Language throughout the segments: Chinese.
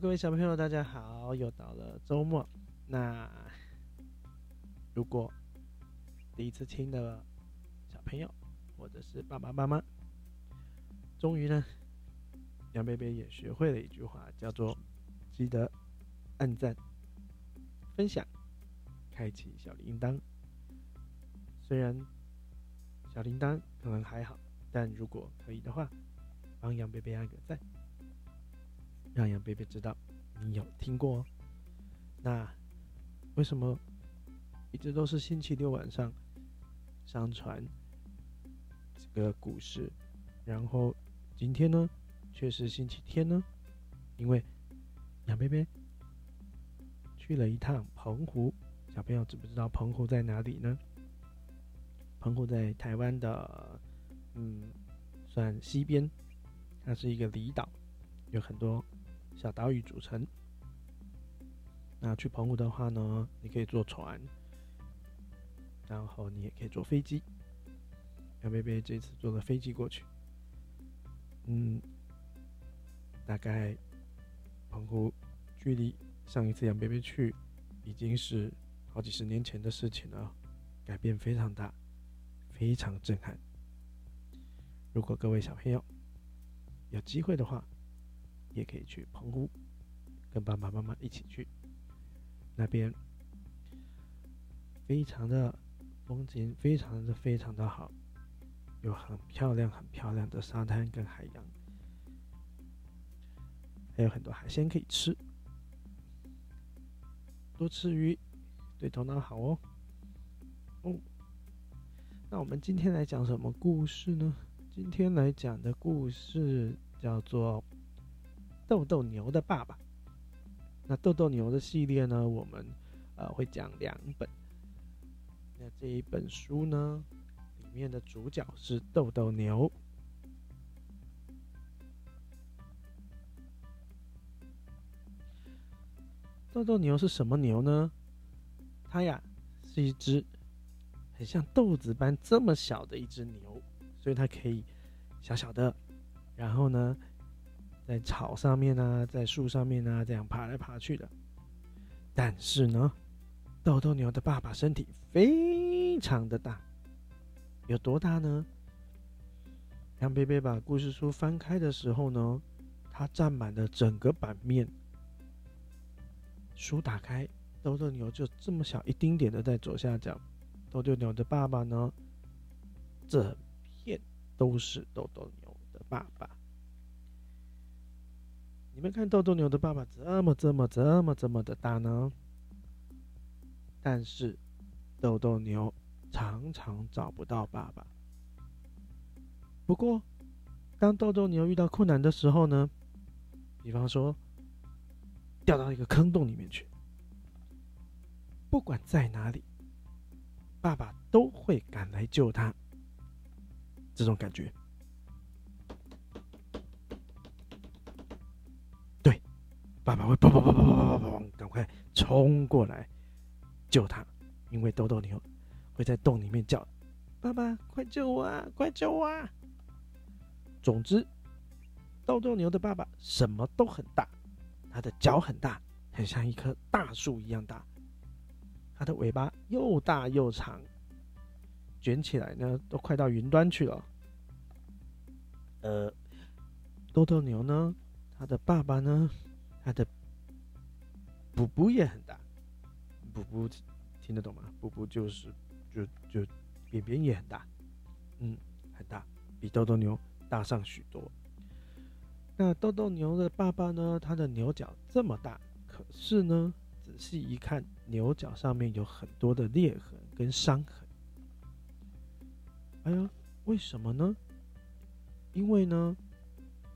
各位小朋友，大家好！又到了周末。那如果第一次听的小朋友，或者是爸爸妈妈，终于呢，杨贝贝也学会了一句话，叫做“记得按赞、分享、开启小铃铛”。虽然小铃铛可能还好，但如果可以的话，帮杨贝贝按个赞。让杨贝贝知道你有听过。哦那为什么一直都是星期六晚上上传这个故事，然后今天呢却是星期天呢？因为杨贝贝去了一趟澎湖。小朋友知不知道澎湖在哪里呢？澎湖在台湾的嗯，算西边，它是一个离岛，有很多。小岛屿组成。那去澎湖的话呢，你可以坐船，然后你也可以坐飞机。杨贝贝这次坐了飞机过去，嗯，大概澎湖距离上一次杨贝贝去已经是好几十年前的事情了，改变非常大，非常震撼。如果各位小朋友有机会的话，也可以去澎湖，跟爸爸妈妈一起去，那边非常的风景，非常的非常的好，有很漂亮很漂亮的沙滩跟海洋，还有很多海鲜可以吃，多吃鱼对头脑好哦。哦，那我们今天来讲什么故事呢？今天来讲的故事叫做。豆豆牛的爸爸，那豆豆牛的系列呢？我们呃会讲两本。那这一本书呢，里面的主角是豆豆牛。豆豆牛是什么牛呢？它呀是一只很像豆子般这么小的一只牛，所以它可以小小的，然后呢。在草上面呢，在树上面呢，这样爬来爬去的。但是呢，豆豆牛的爸爸身体非常的大，有多大呢？杨贝贝把故事书翻开的时候呢，它占满了整个版面。书打开，豆豆牛就这么小一丁点的在左下角。豆豆牛的爸爸呢，整片都是豆豆牛的爸爸。你们看豆豆牛的爸爸这么这么这么这么的大呢，但是豆豆牛常常找不到爸爸。不过，当豆豆牛遇到困难的时候呢，比方说掉到一个坑洞里面去，不管在哪里，爸爸都会赶来救他。这种感觉。爸爸会砰砰砰砰砰砰砰，赶快冲过来救他，因为豆豆牛会在洞里面叫：“爸爸，快救我啊，快救我！”啊！”总之，豆豆牛的爸爸什么都很大，他的脚很大，很像一棵大树一样大，他的尾巴又大又长，卷起来呢都快到云端去了。呃，豆豆牛呢，他的爸爸呢？它的补补也很大，补补听得懂吗？补补就是就就扁扁也很大，嗯，很大，比豆豆牛大上许多。那豆豆牛的爸爸呢？它的牛角这么大，可是呢，仔细一看，牛角上面有很多的裂痕跟伤痕。哎呀，为什么呢？因为呢，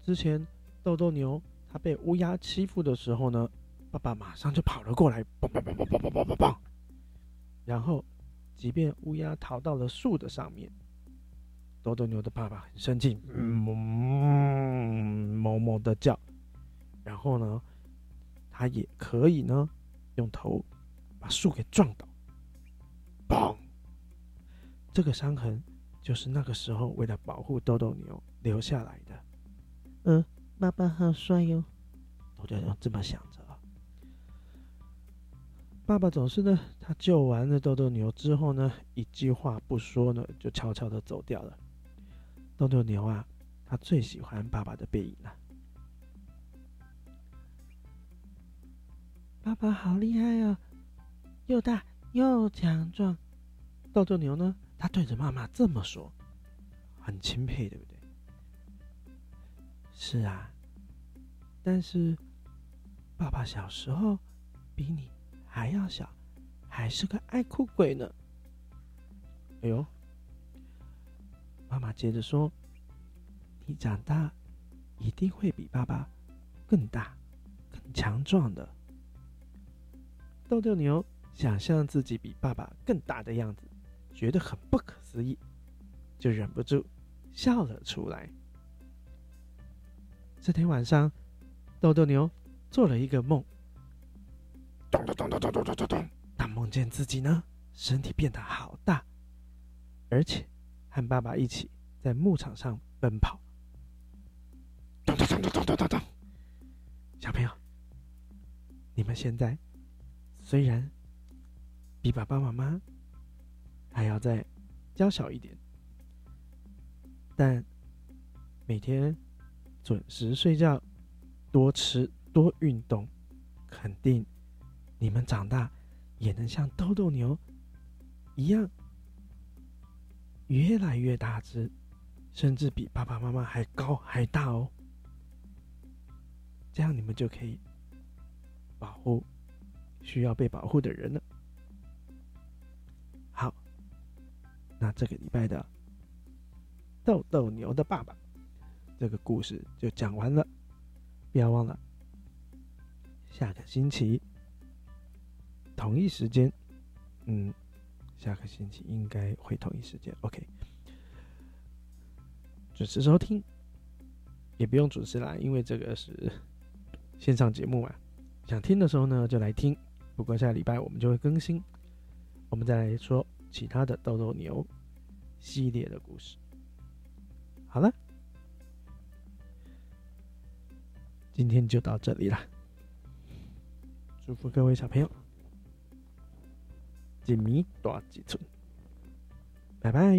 之前豆豆牛。他被乌鸦欺负的时候呢，爸爸马上就跑了过来，嘣嘣嘣嘣嘣嘣嘣嘣，然后，即便乌鸦逃到了树的上面，豆豆牛的爸爸很生气，哞哞哞的叫，然后呢，他也可以呢，用头把树给撞倒，嘣，这个伤痕就是那个时候为了保护豆豆牛留下来的，嗯。爸爸好帅哟！豆豆牛这么想着。爸爸总是呢，他救完了豆豆牛之后呢，一句话不说呢，就悄悄的走掉了。豆豆牛啊，他最喜欢爸爸的背影了。爸爸好厉害啊，又大又强壮。豆豆牛呢，他对着妈妈这么说，很钦佩，对不对？是啊，但是爸爸小时候比你还要小，还是个爱哭鬼呢。哎呦！妈妈接着说：“你长大一定会比爸爸更大、更强壮的。”豆豆牛想象自己比爸爸更大的样子，觉得很不可思议，就忍不住笑了出来。这天晚上，豆豆牛做了一个梦，咚咚咚咚咚咚咚咚，他梦见自己呢，身体变得好大，而且。和爸爸一起在牧场上奔跑，咚咚咚咚咚咚咚！小朋友，你们现在虽然比爸爸妈妈还要再娇小一点，但每天准时睡觉、多吃多运动，肯定你们长大也能像豆豆牛一样。越来越大只，甚至比爸爸妈妈还高还大哦。这样你们就可以保护需要被保护的人了。好，那这个礼拜的豆豆牛的爸爸这个故事就讲完了。不要忘了，下个星期同一时间，嗯。下个星期应该会同一时间，OK，准时收听，也不用准时来，因为这个是线上节目嘛。想听的时候呢，就来听。不过下礼拜我们就会更新，我们再来说其他的豆豆牛系列的故事。好了，今天就到这里了，祝福各位小朋友。一米大几寸，拜拜。